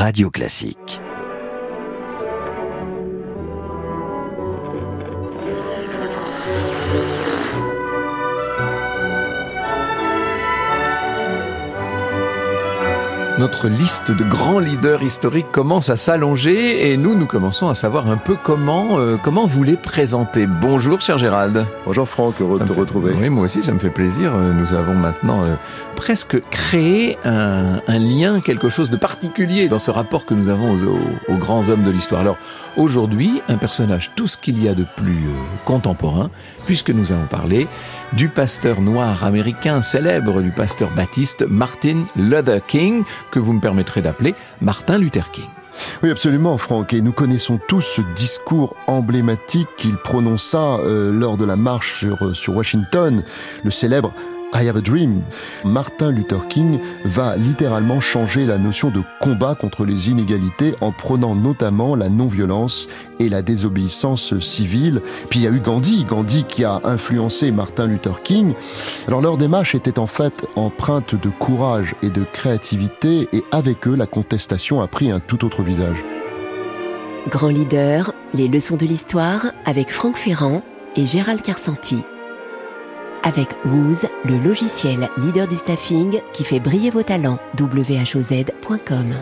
Radio Classique. Notre liste de grands leaders historiques commence à s'allonger et nous, nous commençons à savoir un peu comment, euh, comment vous les présenter. Bonjour, cher Gérald. Bonjour Franck, heureux de te retrouver. Oui, moi aussi, ça me fait plaisir. Euh, nous avons maintenant euh, presque créé un, un, lien, quelque chose de particulier dans ce rapport que nous avons aux, aux grands hommes de l'histoire. Alors, aujourd'hui, un personnage, tout ce qu'il y a de plus contemporain, puisque nous allons parler du pasteur noir américain célèbre, du pasteur baptiste Martin Luther King, que vous me permettrez d'appeler Martin Luther King. Oui, absolument, Franck. Et nous connaissons tous ce discours emblématique qu'il prononça euh, lors de la marche sur, euh, sur Washington, le célèbre I Have a Dream. Martin Luther King va littéralement changer la notion de combat contre les inégalités en prenant notamment la non-violence et la désobéissance civile. Puis il y a eu Gandhi, Gandhi qui a influencé Martin Luther King. Alors leur démarche était en fait empreinte de courage et de créativité et avec eux la contestation a pris un tout autre visage. Grand leader, les leçons de l'histoire avec Franck Ferrand et Gérald Carsanti avec Wooz, le logiciel leader du staffing qui fait briller vos talents. whoz.com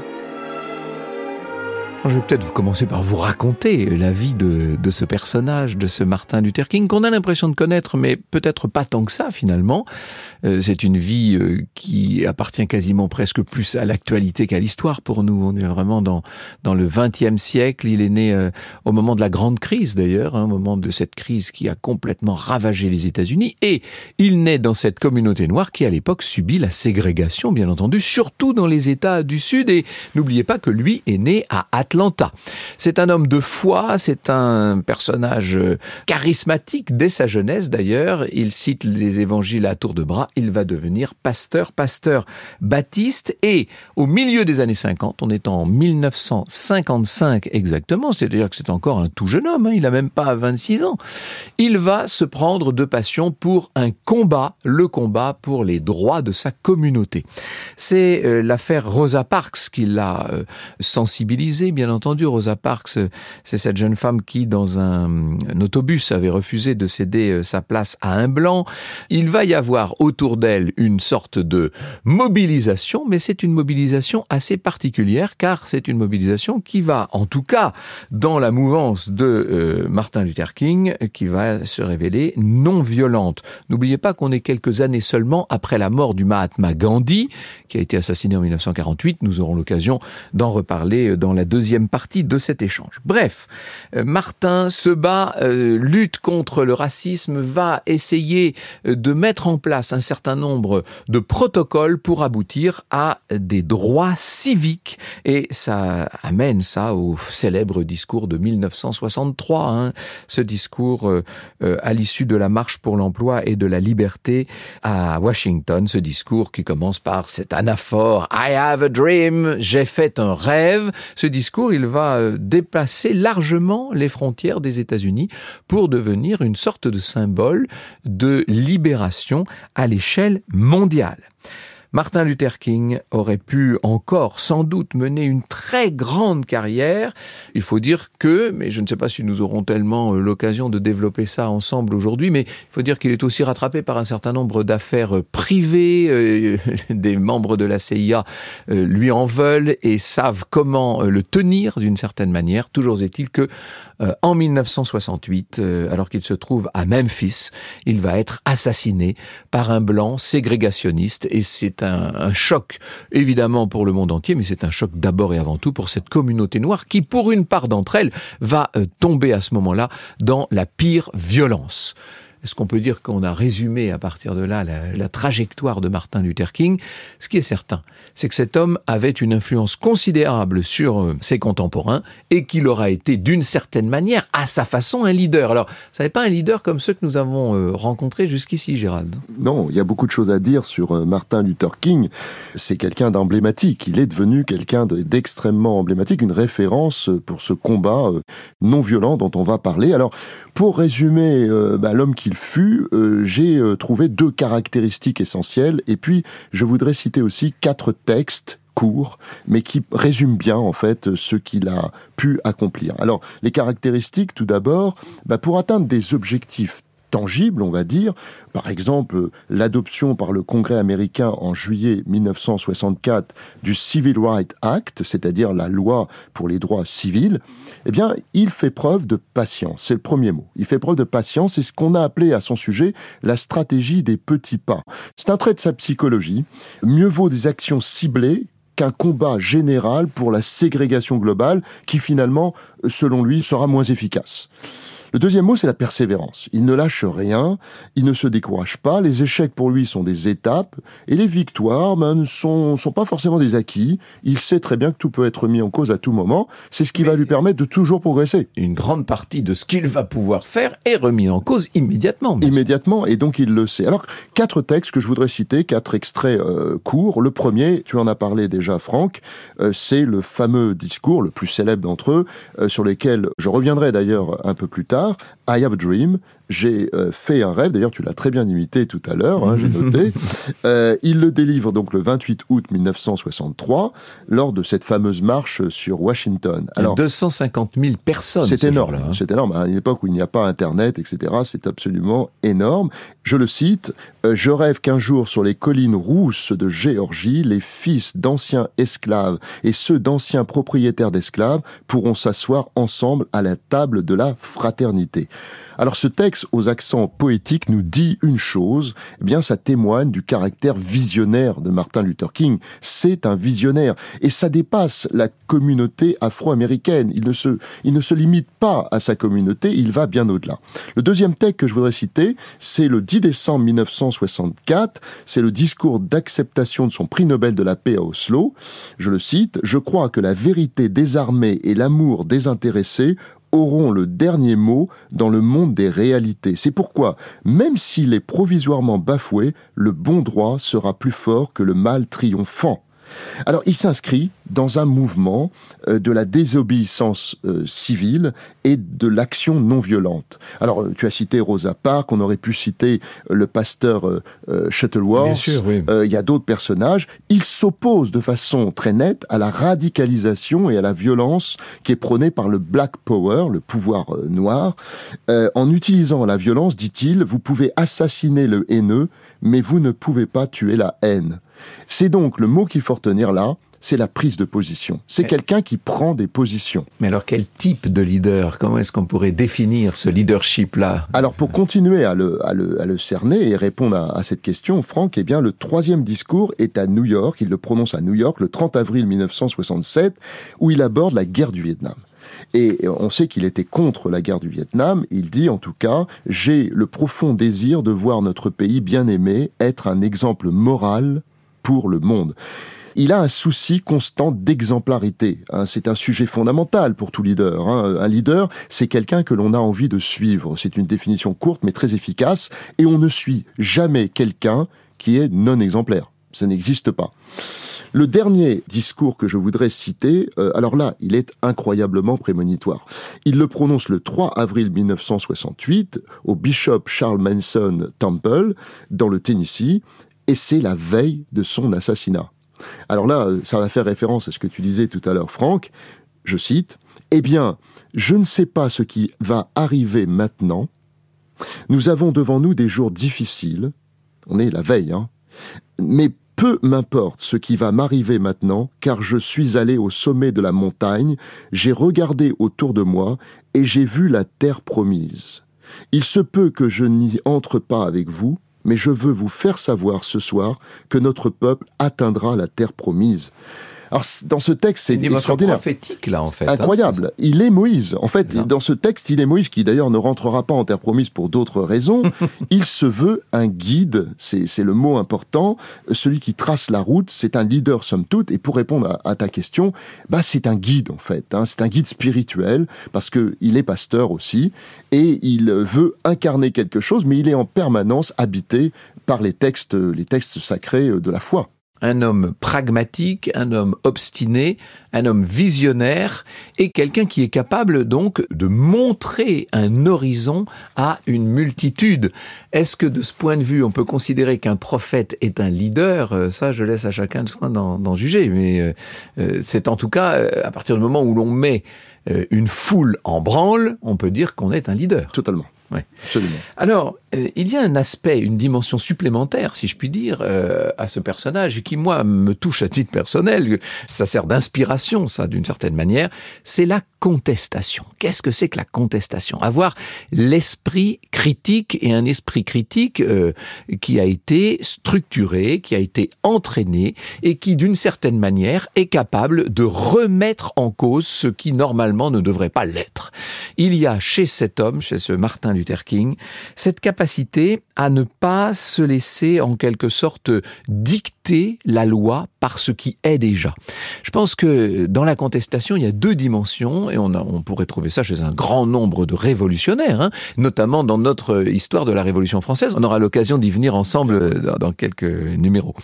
je vais peut-être vous commencer par vous raconter la vie de, de, ce personnage, de ce Martin Luther King, qu'on a l'impression de connaître, mais peut-être pas tant que ça finalement. Euh, c'est une vie euh, qui appartient quasiment presque plus à l'actualité qu'à l'histoire pour nous. On est vraiment dans, dans le XXe siècle. Il est né euh, au moment de la grande crise d'ailleurs, hein, au moment de cette crise qui a complètement ravagé les États-Unis. Et il naît dans cette communauté noire qui à l'époque subit la ségrégation, bien entendu, surtout dans les États du Sud. Et n'oubliez pas que lui est né à Atlanta. C'est un homme de foi, c'est un personnage charismatique dès sa jeunesse d'ailleurs. Il cite les évangiles à tour de bras il va devenir pasteur, pasteur baptiste. Et au milieu des années 50, on est en 1955 exactement, c'est-à-dire que c'est encore un tout jeune homme, hein, il n'a même pas 26 ans, il va se prendre de passion pour un combat, le combat pour les droits de sa communauté. C'est euh, l'affaire Rosa Parks qui l'a euh, sensibilisé, bien entendu. Rosa Parks, euh, c'est cette jeune femme qui, dans un, autobus, avait refusé de céder sa place à un blanc. Il va y avoir autour d'elle une sorte de mobilisation, mais c'est une mobilisation assez particulière car c'est une mobilisation qui va, en tout cas, dans la mouvance de euh, Martin Luther King, qui va se révéler non violente. N'oubliez pas qu'on est quelques années seulement après la mort du Mahatma Gandhi, qui a été assassiné en 1948. Nous aurons l'occasion d'en reparler dans la deuxième partie de cet échange. Bref, euh, Martin se bat, euh, lutte contre le racisme, va essayer de mettre en place un certain nombre de protocoles pour aboutir à des droits civiques. Et ça amène ça au célèbre discours de 1963, hein, ce discours euh, euh, à l'issue de la marche pour l'emploi et de la liberté à Washington, ce discours qui commence par cet anaphore I have a dream, j'ai fait un rêve. Ce discours, il va euh, dépasser largement les frontières des États-Unis pour devenir une sorte de symbole de libération à l'échelle l'échelle mondiale. Martin Luther King aurait pu encore sans doute mener une très grande carrière. Il faut dire que, mais je ne sais pas si nous aurons tellement euh, l'occasion de développer ça ensemble aujourd'hui, mais il faut dire qu'il est aussi rattrapé par un certain nombre d'affaires euh, privées. Euh, des membres de la CIA lui en veulent et savent comment le tenir d'une certaine manière. Toujours est-il que en 1968, alors qu'il se trouve à Memphis, il va être assassiné par un blanc ségrégationniste et c'est c'est un, choc évidemment pour le monde entier, mais c'est un choc d'abord et avant tout pour cette communauté noire qui, pour une part d'entre elles, va euh, tomber à ce moment-là dans la pire violence. Est-ce qu'on peut dire qu'on a résumé à partir de là la, trajectoire de Martin Luther King? Ce qui est certain, c'est que cet homme avait une influence considérable sur euh, ses contemporains et qu'il aura été d'une certaine manière, à sa façon, un leader. Alors, ça n'est pas un leader comme ceux que nous avons euh, rencontrés jusqu'ici, Gérald. Non, il y a beaucoup de choses à dire sur euh, Martin Luther King. C'est quelqu'un d'emblématique. Il est devenu quelqu'un d'extrêmement emblématique, une référence pour ce combat non violent dont on va parler. Alors, pour résumer bah, l'homme qui euh, j'ai euh, trouvé deux caractéristiques essentielles. Et puis, je voudrais citer aussi quatre textes court, mais qui résume bien en fait ce qu'il a pu accomplir. Alors les caractéristiques, tout d'abord, bah, pour atteindre des objectifs tangible, on va dire. Par exemple, l'adoption par le Congrès américain en juillet 1964 du Civil Rights Act, c'est-à-dire la loi pour les droits civils, eh bien, il fait preuve de patience. C'est le premier mot. Il fait preuve de patience. C'est ce qu'on a appelé à son sujet la stratégie des petits pas. C'est un trait de sa psychologie. Mieux vaut des actions ciblées qu'un combat général pour la ségrégation globale qui finalement, selon lui, sera moins efficace. Le deuxième mot, c'est la persévérance. Il ne lâche rien, il ne se décourage pas, les échecs pour lui sont des étapes, et les victoires ben, ne sont, sont pas forcément des acquis. Il sait très bien que tout peut être mis en cause à tout moment. C'est ce qui va lui permettre de toujours progresser. Une grande partie de ce qu'il va pouvoir faire est remis en cause immédiatement. Immédiatement, et donc il le sait. Alors, quatre textes que je voudrais citer, quatre extraits euh, courts. Le premier, tu en as parlé déjà, Franck, euh, c'est le fameux discours, le plus célèbre d'entre eux, euh, sur lequel je reviendrai d'ailleurs un peu plus tard I Have a Dream, j'ai euh, fait un rêve, d'ailleurs tu l'as très bien imité tout à l'heure, hein, j'ai noté. Euh, il le délivre donc le 28 août 1963, lors de cette fameuse marche sur Washington. Alors 250 000 personnes. C'est énorme, hein. c'est énorme. À une époque où il n'y a pas Internet, etc., c'est absolument énorme. Je le cite, euh, Je rêve qu'un jour sur les collines rousses de Géorgie, les fils d'anciens esclaves et ceux d'anciens propriétaires d'esclaves pourront s'asseoir ensemble à la table de la fraternité. Alors ce texte aux accents poétiques nous dit une chose, eh bien ça témoigne du caractère visionnaire de Martin Luther King. C'est un visionnaire et ça dépasse la communauté afro-américaine. Il ne se, il ne se limite pas à sa communauté, il va bien au-delà. Le deuxième texte que je voudrais citer, c'est le 10 décembre 1964, c'est le discours d'acceptation de son prix Nobel de la paix à Oslo. Je le cite, Je crois que la vérité désarmée et l'amour désintéressé auront le dernier mot dans le monde des réalités. C'est pourquoi, même s'il est provisoirement bafoué, le bon droit sera plus fort que le mal triomphant. Alors il s'inscrit dans un mouvement euh, de la désobéissance euh, civile et de l'action non violente. Alors tu as cité Rosa Parks, on aurait pu citer le pasteur Shuttleworth, il y a d'autres personnages. Il s'oppose de façon très nette à la radicalisation et à la violence qui est prônée par le Black Power, le pouvoir noir. en utilisant la violence, dit-il, vous pouvez assassiner le haineux, mais vous ne pouvez pas tuer la haine. C'est donc le mot qu'il faut retenir là, c'est la prise de position. C'est quelqu'un qui prend des positions. Mais alors quel type de leader? Comment est-ce qu'on pourrait définir ce leadership-là? Alors pour continuer à le, cerner et répondre à, cette question, Franck, eh bien le troisième discours est à New York. Il le prononce à New York le 30 avril 1967, où il aborde la guerre du Vietnam. Et on sait qu'il était contre la guerre du Vietnam. Il dit en tout cas, j'ai le profond désir de voir notre pays bien aimé être un exemple moral pour le monde. Il a un souci constant d'exemplarité. Hein. c'est un sujet fondamental pour tout leader. Hein. Un leader, c'est quelqu'un que l'on a envie de suivre. C'est une définition courte mais très efficace. Et on ne suit jamais quelqu'un qui est non exemplaire. Ça n'existe pas. Le dernier discours que je voudrais citer, euh, alors là, il est incroyablement prémonitoire. Il le prononce le 3 avril 1968 au Bishop Charles Manson Temple dans le Tennessee et c'est la veille de son assassinat. Alors là, ça va faire référence à ce que tu disais tout à l'heure, Franck. Je cite, Eh bien, je ne sais pas ce qui va arriver maintenant. Nous avons devant nous des jours difficiles. On est la veille, hein. Mais peu m'importe ce qui va m'arriver maintenant, car je suis allé au sommet de la montagne, j'ai regardé autour de moi, et j'ai vu la terre promise. Il se peut que je n'y entre pas avec vous, mais je veux vous faire savoir ce soir que notre peuple atteindra la terre promise. Alors dans ce texte, c'est extraordinaire. prophétique là en fait. Hein. Incroyable. il est Moïse. En fait, dans ce texte, il est Moïse qui d'ailleurs ne rentrera pas en terre promise pour d'autres raisons. il se veut un guide. C'est le mot important. Celui qui trace la route. C'est un leader somme toute. Et pour répondre à, ta question, bah c'est un guide en fait. Hein. C'est un guide spirituel parce que il est pasteur aussi et il veut incarner quelque chose, mais il est en permanence habité par les textes, les textes sacrés de la foi. Un homme pragmatique, un homme obstiné, un homme visionnaire et quelqu'un qui est capable donc de montrer un horizon à une multitude. Est-ce que de ce point de vue, on peut considérer qu'un prophète est un leader? Euh, Ça, je laisse à chacun le soin d'en juger. Mais euh, euh, c'est en tout cas, à partir du moment où l'on met une foule en branle, on peut dire qu'on est un leader. Totalement. Ouais. Alors, euh, il y a un aspect, une dimension supplémentaire, si je puis dire, euh, à ce personnage qui, moi, me touche à titre personnel. Ça sert d'inspiration, ça, d'une certaine manière. C'est la contestation. Qu'est-ce que c'est que la contestation? Avoir l'esprit critique et un esprit critique euh, qui a été structuré, qui a été entraîné et qui, d'une certaine manière, est capable de remettre en cause ce qui normalement ne devrait pas l'être. Il y a chez cet homme, chez ce Martin Luther King, cette capacité à ne pas se laisser en quelque sorte dicter la loi par ce qui est déjà. Je pense que dans la contestation, il y a deux dimensions, et on, pourrait trouver ça chez un grand nombre de révolutionnaires, hein, notamment dans notre histoire de la Révolution française. On aura l'occasion d'y venir ensemble dans, quelques numéros.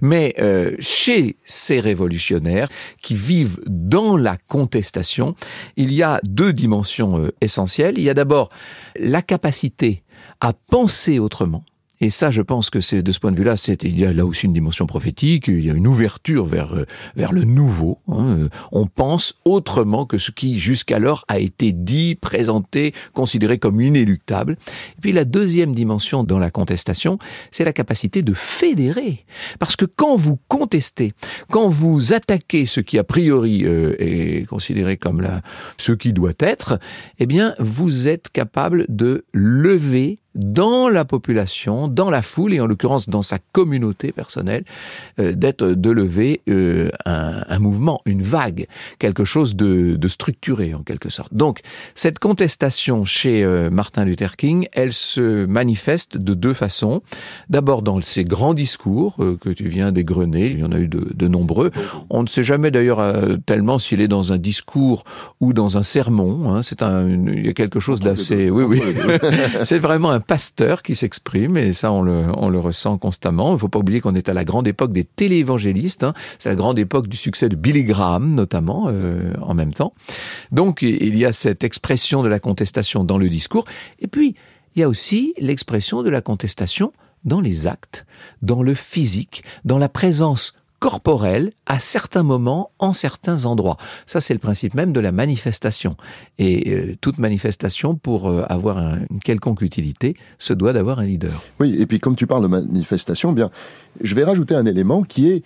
Mais euh, chez ces révolutionnaires qui vivent dans la contestation, il y a deux dimensions euh, essentielles. Il y a d'abord la capacité à penser autrement, et ça, je pense que c'est de ce point de vue-là, il y a là aussi une dimension prophétique, il y a une ouverture vers euh, vers le nouveau. Hein. On pense autrement que ce qui jusqu'alors a été dit, présenté, considéré comme inéluctable. Et puis la deuxième dimension dans la contestation, c'est la capacité de fédérer, parce que quand vous contestez, quand vous attaquez ce qui a priori euh, est considéré comme la ce qui doit être, eh bien vous êtes capable de lever dans la population, dans la foule et en l'occurrence dans sa communauté personnelle, euh, d'être de lever euh, un, un, mouvement, une vague, quelque chose de, de, structuré en quelque sorte. Donc cette contestation chez euh, Martin Luther King, elle se manifeste de deux façons. D'abord dans ses grands discours que tu viens d'égrener, il y en a eu de, de nombreux. On ne sait jamais d'ailleurs tellement s'il est dans un discours ou dans un sermon. Hein. C'est un, il y a quelque chose d'assez, oui, oui. C'est vraiment un pasteur qui s'exprime, et ça on le, on le ressent constamment. Il ne faut pas oublier qu'on est à la grande époque des téléévangélistes, hein. c'est la grande époque du succès de Billy Graham notamment euh, en même temps. Donc il y a cette expression de la contestation dans le discours, et puis il y a aussi l'expression de la contestation dans les actes, dans le physique, dans la présence corporelle à certains moments, en certains endroits. Ça, c'est le principe même de la manifestation. Et euh, toute manifestation, pour euh, avoir une quelconque utilité, se doit d'avoir un leader. Oui, et puis comme tu parles de manifestation, bien, je vais rajouter un élément qui est,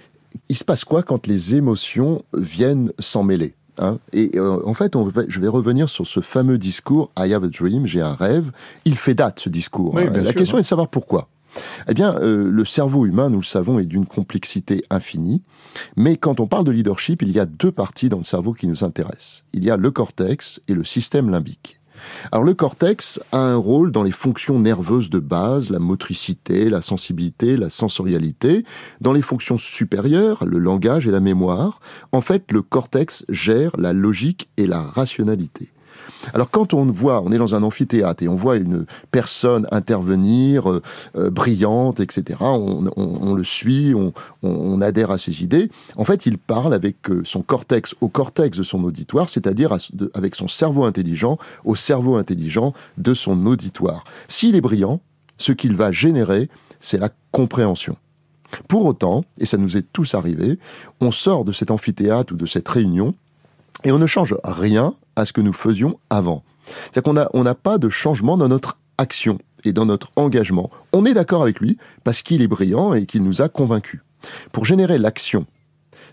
il se passe quoi quand les émotions viennent s'en mêler Hein? Et euh, en fait, on je vais revenir sur ce fameux discours I have a dream, j'ai un rêve. Il fait date ce discours. Oui, hein. La question hein. est de savoir pourquoi. Eh bien, euh, le cerveau humain, nous le savons, est d'une complexité infinie. Mais quand on parle de leadership, il y a deux parties dans le cerveau qui nous intéressent. Il y a le cortex et le système limbique. Alors le cortex a un rôle dans les fonctions nerveuses de base, la motricité, la sensibilité, la sensorialité. Dans les fonctions supérieures, le langage et la mémoire, en fait le cortex gère la logique et la rationalité. Alors quand on voit, on est dans un amphithéâtre et on voit une personne intervenir, euh, euh, brillante, etc., on, le suit, on, adhère à ses idées, en fait il parle avec euh, son cortex au cortex de son auditoire, c'est-à-dire avec son cerveau intelligent au cerveau intelligent de son auditoire. S'il est brillant, ce qu'il va générer, c'est la compréhension. Pour autant, et ça nous est tous arrivé, on sort de cet amphithéâtre ou de cette réunion et on ne change rien à ce que nous faisions avant. C'est-à-dire qu'on n'a on pas de changement dans notre action et dans notre engagement. On est d'accord avec lui parce qu'il est brillant et qu'il nous a convaincus. Pour générer l'action,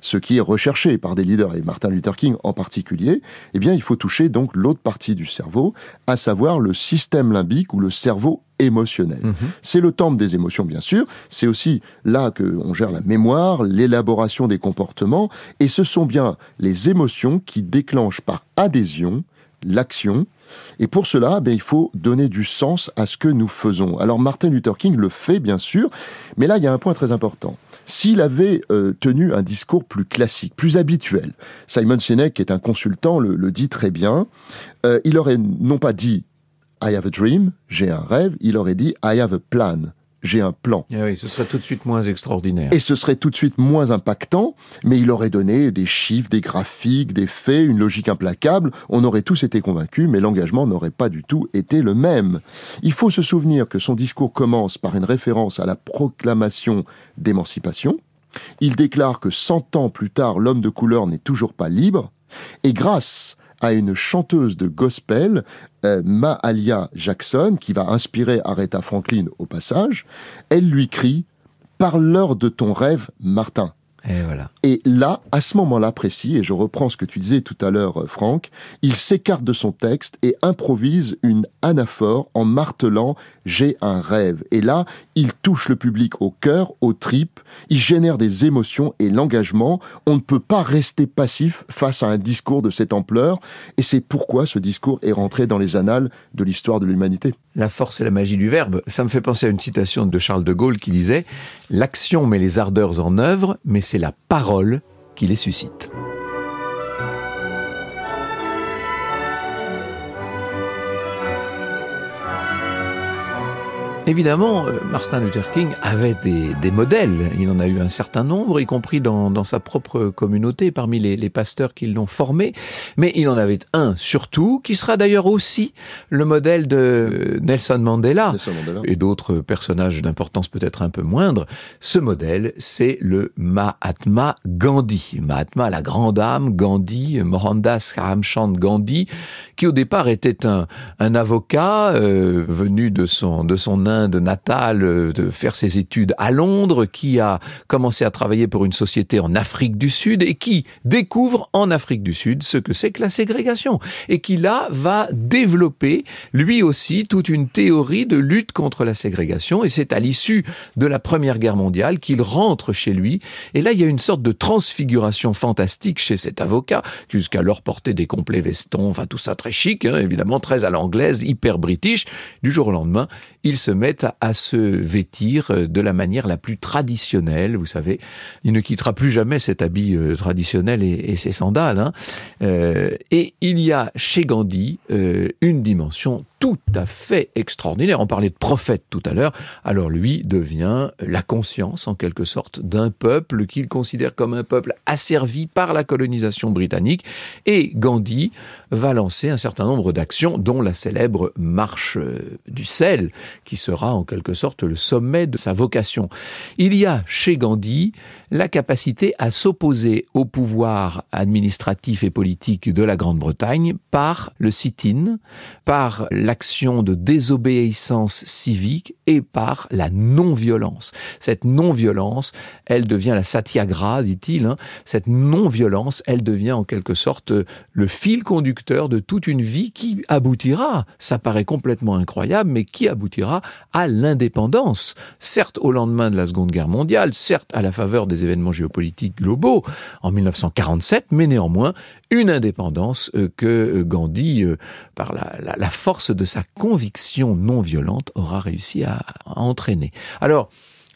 ce qui est recherché par des leaders, et Martin Luther King en particulier, eh bien, il faut toucher donc l'autre partie du cerveau, à savoir le système limbique ou le cerveau émotionnel. Mhm. C'est le temple des émotions, bien sûr. C'est aussi là que on gère la mémoire, l'élaboration des comportements, et ce sont bien les émotions qui déclenchent par adhésion l'action. Et pour cela, ben, il faut donner du sens à ce que nous faisons. Alors Martin Luther King le fait, bien sûr, mais là, il y a un point très important. S'il avait euh, tenu un discours plus classique, plus habituel, Simon Sinek, qui est un consultant, le, dit très bien, euh, il aurait non pas dit I have a dream, j'ai un rêve, il aurait dit I have a plan, j'ai un plan. Ah oui, ce serait tout de suite moins extraordinaire. Et ce serait tout de suite moins impactant, mais il aurait donné des chiffres, des graphiques, des faits, une logique implacable. On aurait tous été convaincus, mais l'engagement n'aurait pas du tout été le même. Il faut se souvenir que son discours commence par une référence à la proclamation d'émancipation. Il déclare que 100 ans plus tard, l'homme de couleur n'est toujours pas libre. Et grâce à une chanteuse de gospel, euh, Mahalia Jackson, qui va inspirer Aretha Franklin au passage, elle lui crie Parle-leur de ton rêve, Martin. Et voilà. Et là, à ce moment-là précis, et je reprends ce que tu disais tout à l'heure, euh, Franck, il s'écarte de son texte et improvise une anaphore en martelant J'ai un rêve. Et là, il touche le public au cœur, aux tripes, il génère des émotions et l'engagement. On ne peut pas rester passif face à un discours de cette ampleur, et c'est pourquoi ce discours est rentré dans les annales de l'histoire de l'humanité. La force et la magie du verbe, ça me fait penser à une citation de Charles de Gaulle qui disait L'action met les ardeurs en œuvre, mais c'est la parole qui les suscite. Évidemment, euh, Martin Luther King avait des, des, modèles. Il en a eu un certain nombre, y compris dans, dans sa propre communauté, parmi les, les pasteurs qui l'ont formé. Mais il en avait un surtout, qui sera d'ailleurs aussi le modèle de Nelson Mandela, Nelson Mandela. et d'autres personnages d'importance peut-être un peu moindre. Ce modèle, c'est le Mahatma Gandhi. Mahatma, la grande âme, Gandhi, Mohandas Karamchand Gandhi, qui au départ était un, un avocat euh, venu de son, de son Inde natale, euh, de faire ses études à Londres, qui a commencé à travailler pour une société en Afrique du Sud et qui découvre en Afrique du Sud ce que c'est que la ségrégation et qui là va développer lui aussi toute une théorie de lutte contre la ségrégation et c'est à l'issue de la Première Guerre mondiale qu'il rentre chez lui et là il y a une sorte de transfiguration fantastique chez cet avocat qui jusqu'alors portait des complets vestons, enfin tout ça très chic, hein, évidemment très à l'anglaise, hyper british. Du jour au lendemain, il se met à, se vêtir de la manière la plus traditionnelle. Vous savez, il ne quittera plus jamais cet habit euh, traditionnel et, ses sandales. Hein. Euh, et il y a chez Gandhi euh, une dimension tout à fait extraordinaire. On parlait de prophète tout à l'heure. Alors lui devient la conscience, en quelque sorte, d'un peuple qu'il considère comme un peuple asservi par la colonisation britannique. Et Gandhi va lancer un certain nombre d'actions, dont la célèbre marche du sel, qui sera en quelque sorte le sommet de sa vocation. Il y a chez Gandhi la capacité à s'opposer au pouvoir administratif et politique de la Grande-Bretagne par le sit-in, par de désobéissance civique et par la non-violence. Cette non-violence, elle devient la satyagraha, dit-il, hein. cette non-violence, elle devient en quelque sorte le fil conducteur de toute une vie qui aboutira, ça paraît complètement incroyable, mais qui aboutira à l'indépendance. Certes au lendemain de la Seconde Guerre mondiale, certes à la faveur des événements géopolitiques globaux en 1947, mais néanmoins une indépendance que Gandhi, par la, la, la force de sa conviction non violente, aura réussi à, entraîner. Alors,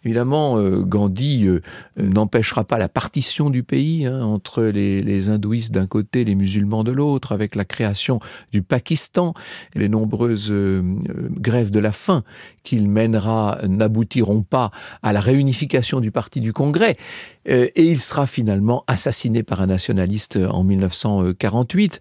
Évidemment, euh, Gandhi euh, n'empêchera pas la partition du pays hein, entre les, les hindouistes d'un côté, les musulmans de l'autre, avec la création du Pakistan. Et les nombreuses euh, grèves de la faim qu'il mènera n'aboutiront pas à la réunification du parti du Congrès. et il sera finalement assassiné par un nationaliste en 1948.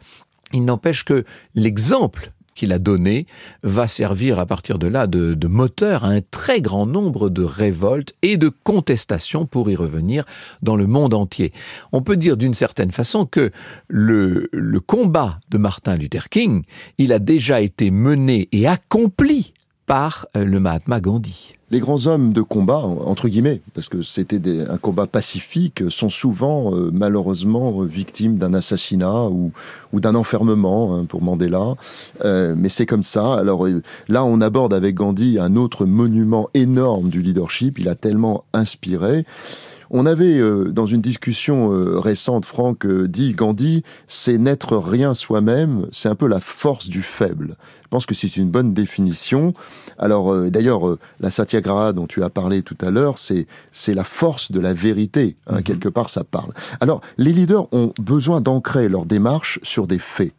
Il n'empêche que l'exemple qu'il a donné va servir à partir de là de, moteur à un très grand nombre de révoltes et de contestations pour y revenir dans le monde entier. On peut dire d'une certaine façon que le, le combat de Martin Luther King, il a déjà été mené et accompli par le Mahatma Gandhi les grands hommes de combat, entre guillemets, parce que c'était un combat pacifique, sont souvent euh, malheureusement victimes d'un assassinat ou, ou d'un enfermement hein, pour Mandela. Euh, mais c'est comme ça. Alors euh, là, on aborde avec Gandhi un autre monument énorme du leadership. Il a tellement inspiré. On avait, euh, dans une discussion euh, récente, Franck euh, dit Gandhi, c'est n'être rien soi-même, c'est un peu la force du faible. Je pense que c'est une bonne définition. Alors, euh, d'ailleurs, euh, la satyagraha dont tu as parlé tout à l'heure, c'est c'est la force de la vérité. Hein, mm -hmm. Quelque part, ça parle. Alors, les leaders ont besoin d'ancrer leur démarche sur des faits.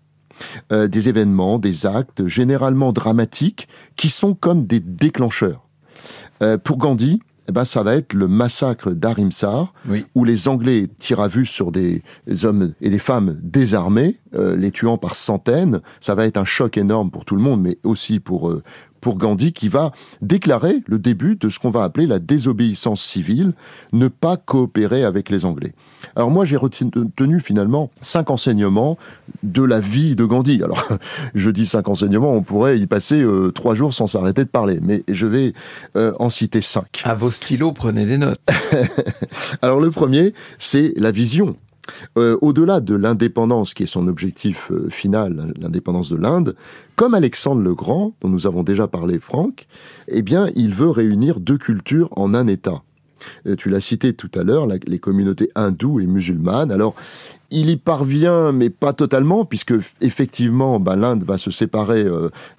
Euh, des événements, des actes généralement dramatiques qui sont comme des déclencheurs. Euh, pour Gandhi, eh ben, ça va être le massacre d'Arimsar, où les Anglais tirent à vue sur des hommes et des femmes désarmés, euh, les tuant par centaines. Ça va être un choc énorme pour tout le monde, mais aussi pour, euh, pour Gandhi qui va déclarer le début de ce qu'on va appeler la désobéissance civile, ne pas coopérer avec les Anglais. Alors moi j'ai retenu finalement cinq enseignements de la vie de Gandhi. Alors je dis cinq enseignements, on pourrait y passer euh, trois jours sans s'arrêter de parler, mais je vais euh, en citer cinq. À vos stylos, prenez des notes. Alors le premier, c'est la vision. Euh, au-delà de l'indépendance, qui est son objectif euh, final, l'indépendance de l'Inde, comme Alexandre le Grand, dont nous avons déjà parlé, Franck, eh bien, il veut réunir deux cultures en un État. Euh, tu l'as cité tout à l'heure, les communautés hindoues et musulmanes. Alors, il y parvient, mais pas totalement, puisque effectivement, bah, l'Inde va se séparer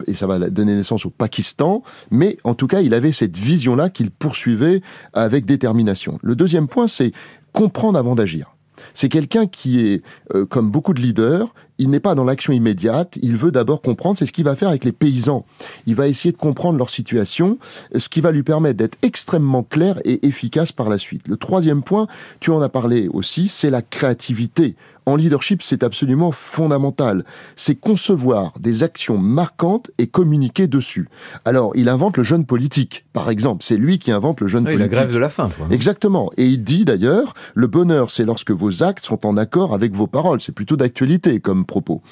et ça va donner naissance au Pakistan. Mais en tout cas, il avait cette vision-là qu'il poursuivait avec détermination. Le deuxième point, c'est comprendre avant d'agir. C'est quelqu'un qui est, euh, comme beaucoup de leaders, il n'est pas dans l'action immédiate, il veut d'abord comprendre, c'est ce qu'il va faire avec les paysans. Il va essayer de comprendre leur situation, ce qui va lui permettre d'être extrêmement clair et efficace par la suite. Le troisième point, tu en as parlé aussi, c'est la créativité. En leadership, c'est absolument fondamental. C'est concevoir des actions marquantes et communiquer dessus. Alors, il invente le jeune politique, par exemple. C'est lui qui invente le jeune oui, politique. la grève de la faim. Exactement. Et il dit d'ailleurs, le bonheur, c'est lorsque vos actes sont en accord avec vos paroles. C'est plutôt d'actualité comme propos.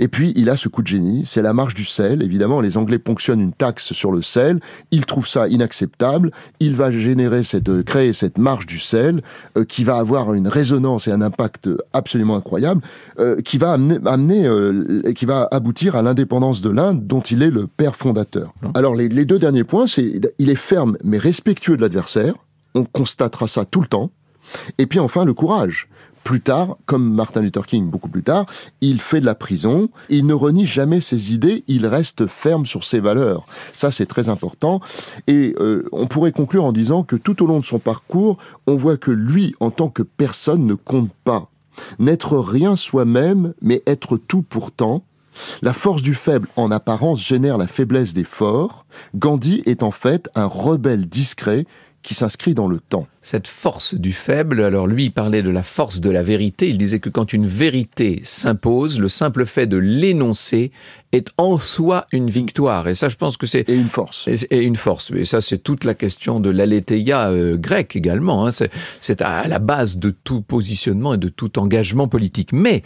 Et puis, il a ce coup de génie, c'est la marche du sel. Évidemment, les Anglais ponctionnent une taxe sur le sel. Il trouve ça inacceptable. Il va générer cette, créer cette marche du sel, euh, qui va avoir une résonance et un impact absolument incroyable, euh, qui va amener, amener euh, qui va aboutir à l'indépendance de l'Inde, dont il est le père fondateur. Alors, les, les deux derniers points, c'est, il est ferme mais respectueux de l'adversaire. On constatera ça tout le temps. Et puis enfin, le courage plus tard, comme Martin Luther King beaucoup plus tard, il fait de la prison, il ne renie jamais ses idées, il reste ferme sur ses valeurs. Ça, c'est très important. Et euh, on pourrait conclure en disant que tout au long de son parcours, on voit que lui, en tant que personne, ne compte pas. N'être rien soi-même, mais être tout pourtant, la force du faible en apparence génère la faiblesse des forts. Gandhi est en fait un rebelle discret qui s'inscrit dans le temps. Cette force du faible, alors lui il parlait de la force de la vérité, il disait que quand une vérité s'impose, le simple fait de l'énoncer est en soi une victoire. Et ça je pense que c'est... Et une force. Et, une force. Mais ça c'est toute la question de l'aletheia euh, grecque également. Hein. C'est à la base de tout positionnement et de tout engagement politique. Mais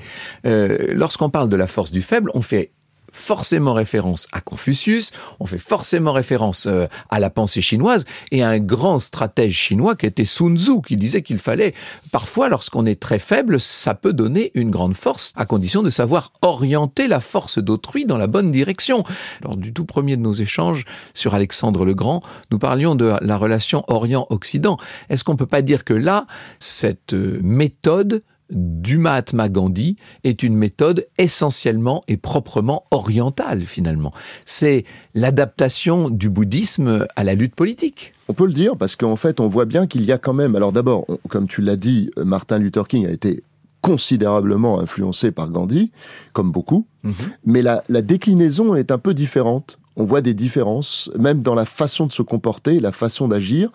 euh, lorsqu'on parle de la force du faible, on fait forcément référence à Confucius, on fait forcément référence euh, à la pensée chinoise et à un grand stratège chinois qui était Sun Tzu, qui disait qu'il fallait, parfois lorsqu'on est très faible, ça peut donner une grande force, à condition de savoir orienter la force d'autrui dans la bonne direction. Lors du tout premier de nos échanges sur Alexandre le Grand, nous parlions de la relation Orient-Occident. Est-ce qu'on peut pas dire que là, cette euh, méthode du Mahatma Gandhi est une méthode essentiellement et proprement orientale finalement. C'est l'adaptation du bouddhisme à la lutte politique. On peut le dire parce qu'en fait on voit bien qu'il y a quand même, alors d'abord, comme tu l'as dit, Martin Luther King a été considérablement influencé par Gandhi, comme beaucoup, mhm. mais la, la déclinaison est un peu différente. On voit des différences, même dans la façon de se comporter, la façon d'agir.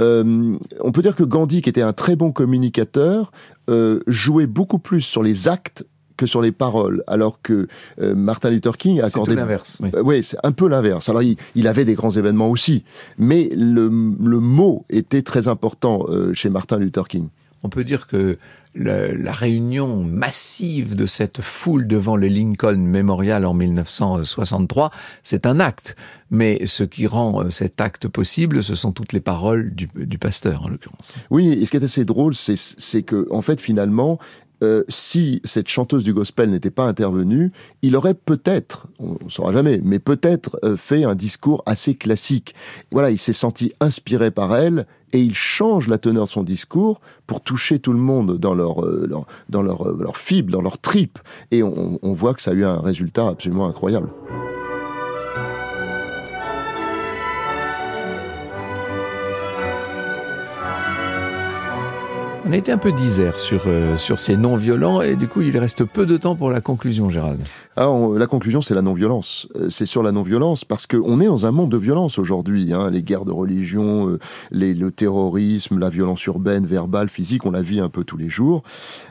Euh, on peut dire que Gandhi, qui était un très bon communicateur, euh, jouait beaucoup plus sur les actes que sur les paroles, alors que euh, Martin Luther King accordait... C'est l'inverse. Oui, c'est un peu l'inverse. Alors, il, avait des grands événements aussi, mais le, mot était très important chez Martin Luther King. On peut dire que la réunion massive de cette foule devant le Lincoln Memorial en 1963, c'est un acte. Mais ce qui rend euh, cet acte possible, ce sont toutes les paroles du, pasteur, en l'occurrence. Oui, et ce qui est assez drôle, c'est que, en fait, finalement, euh, si cette chanteuse du gospel n'était pas intervenue, il aurait peut-être, on ne saura jamais, mais peut-être euh, fait un discours assez classique. Voilà, il s'est senti inspiré par elle et il change la teneur de son discours pour toucher tout le monde dans leur, euh, dans leur, leur fibre, dans leur tripe. Et on, on voit que ça a eu un résultat absolument incroyable. On a été un peu disert sur, euh, sur ces non-violents et du coup il reste peu de temps pour la conclusion, Gérald. Ah, la conclusion c'est la non-violence. Euh, c'est sur la non-violence parce qu'on est dans un monde de violence aujourd'hui. Hein. Les guerres de religion, euh, le terrorisme, la violence urbaine, verbale, physique, on la vit un peu tous les jours.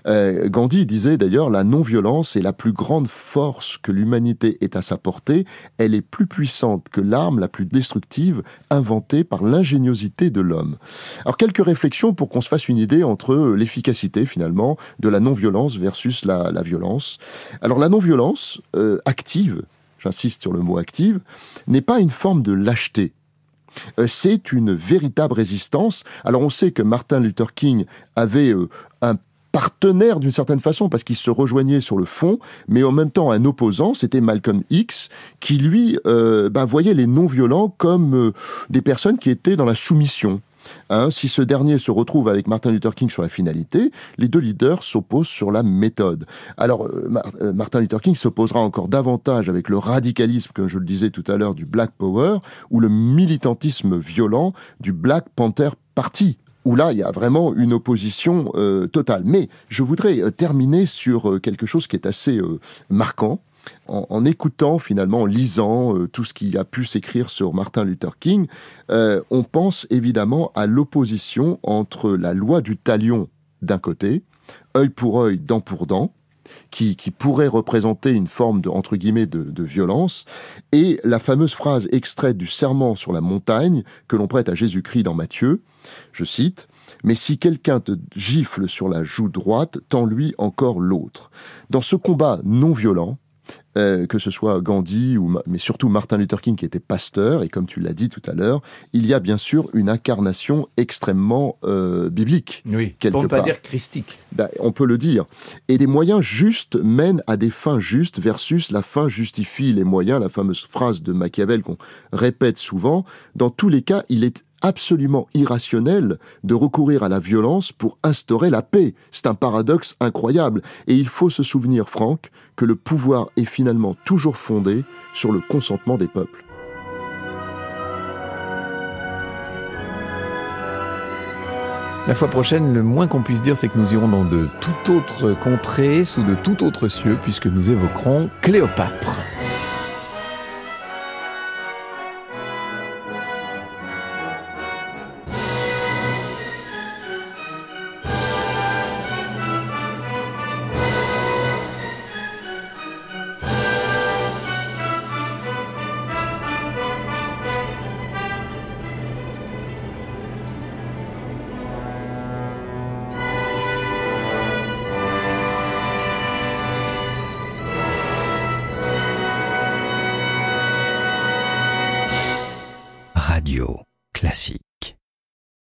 Gandhi disait d'ailleurs la non-violence est la plus grande force que l'humanité ait à sa portée. Elle est plus puissante que l'arme la plus destructive inventée par l'ingéniosité de l'homme. Alors quelques réflexions pour qu'on se fasse une idée entre l'efficacité finalement de la non-violence versus la, violence. Alors la non-violence euh, active, j'insiste sur le mot active, n'est pas une forme de lâcheté. Euh, c'est une véritable résistance. Alors on sait que Martin Luther King avait euh, un partenaire d'une certaine façon parce qu'il se rejoignait sur le fond, mais en même temps un opposant, c'était Malcolm X, qui lui ben, voyait les non-violents comme des personnes qui étaient dans la soumission. Hein, si ce dernier se retrouve avec Martin Luther King sur la finalité, les deux leaders s'opposent sur la méthode. Alors, euh, euh, Martin Luther King s'opposera encore davantage avec le radicalisme, comme je le disais tout à l'heure, du Black Power ou le militantisme violent du Black Panther Party où là, il y a vraiment une opposition euh, totale. Mais je voudrais terminer sur quelque chose qui est assez marquant, en, écoutant finalement, en lisant euh, tout ce qui a pu s'écrire sur Martin Luther King, euh, on pense évidemment à l'opposition entre la loi du talion d'un côté, œil pour œil, dent pour dent, qui, pourrait représenter une forme de, entre guillemets, de, violence, et la fameuse phrase extraite du serment sur la montagne que l'on prête à Jésus-Christ dans Matthieu, je cite, mais si quelqu'un te gifle sur la joue droite, tends-lui encore l'autre. Dans ce combat non violent, euh, que ce soit Gandhi, ou, mais surtout Martin Luther King qui était pasteur, et comme tu l'as dit tout à l'heure, il y a bien sûr une incarnation extrêmement euh, biblique. Oui, pour ne pas dire christique. Ben, on peut le dire. Et des moyens justes mènent à des fins justes versus la fin justifie les moyens, la fameuse phrase de Machiavel qu'on répète souvent. Dans tous les cas, il est absolument irrationnel de recourir à la violence pour instaurer la paix. C'est un paradoxe incroyable. Et il faut se souvenir, Franck, que le pouvoir est finalement toujours fondé sur le consentement des peuples. La fois prochaine, le moins qu'on puisse dire, c'est que nous irons dans de tout autre contrée, sous de tout autre cieux, puisque nous évoquerons Cléopâtre.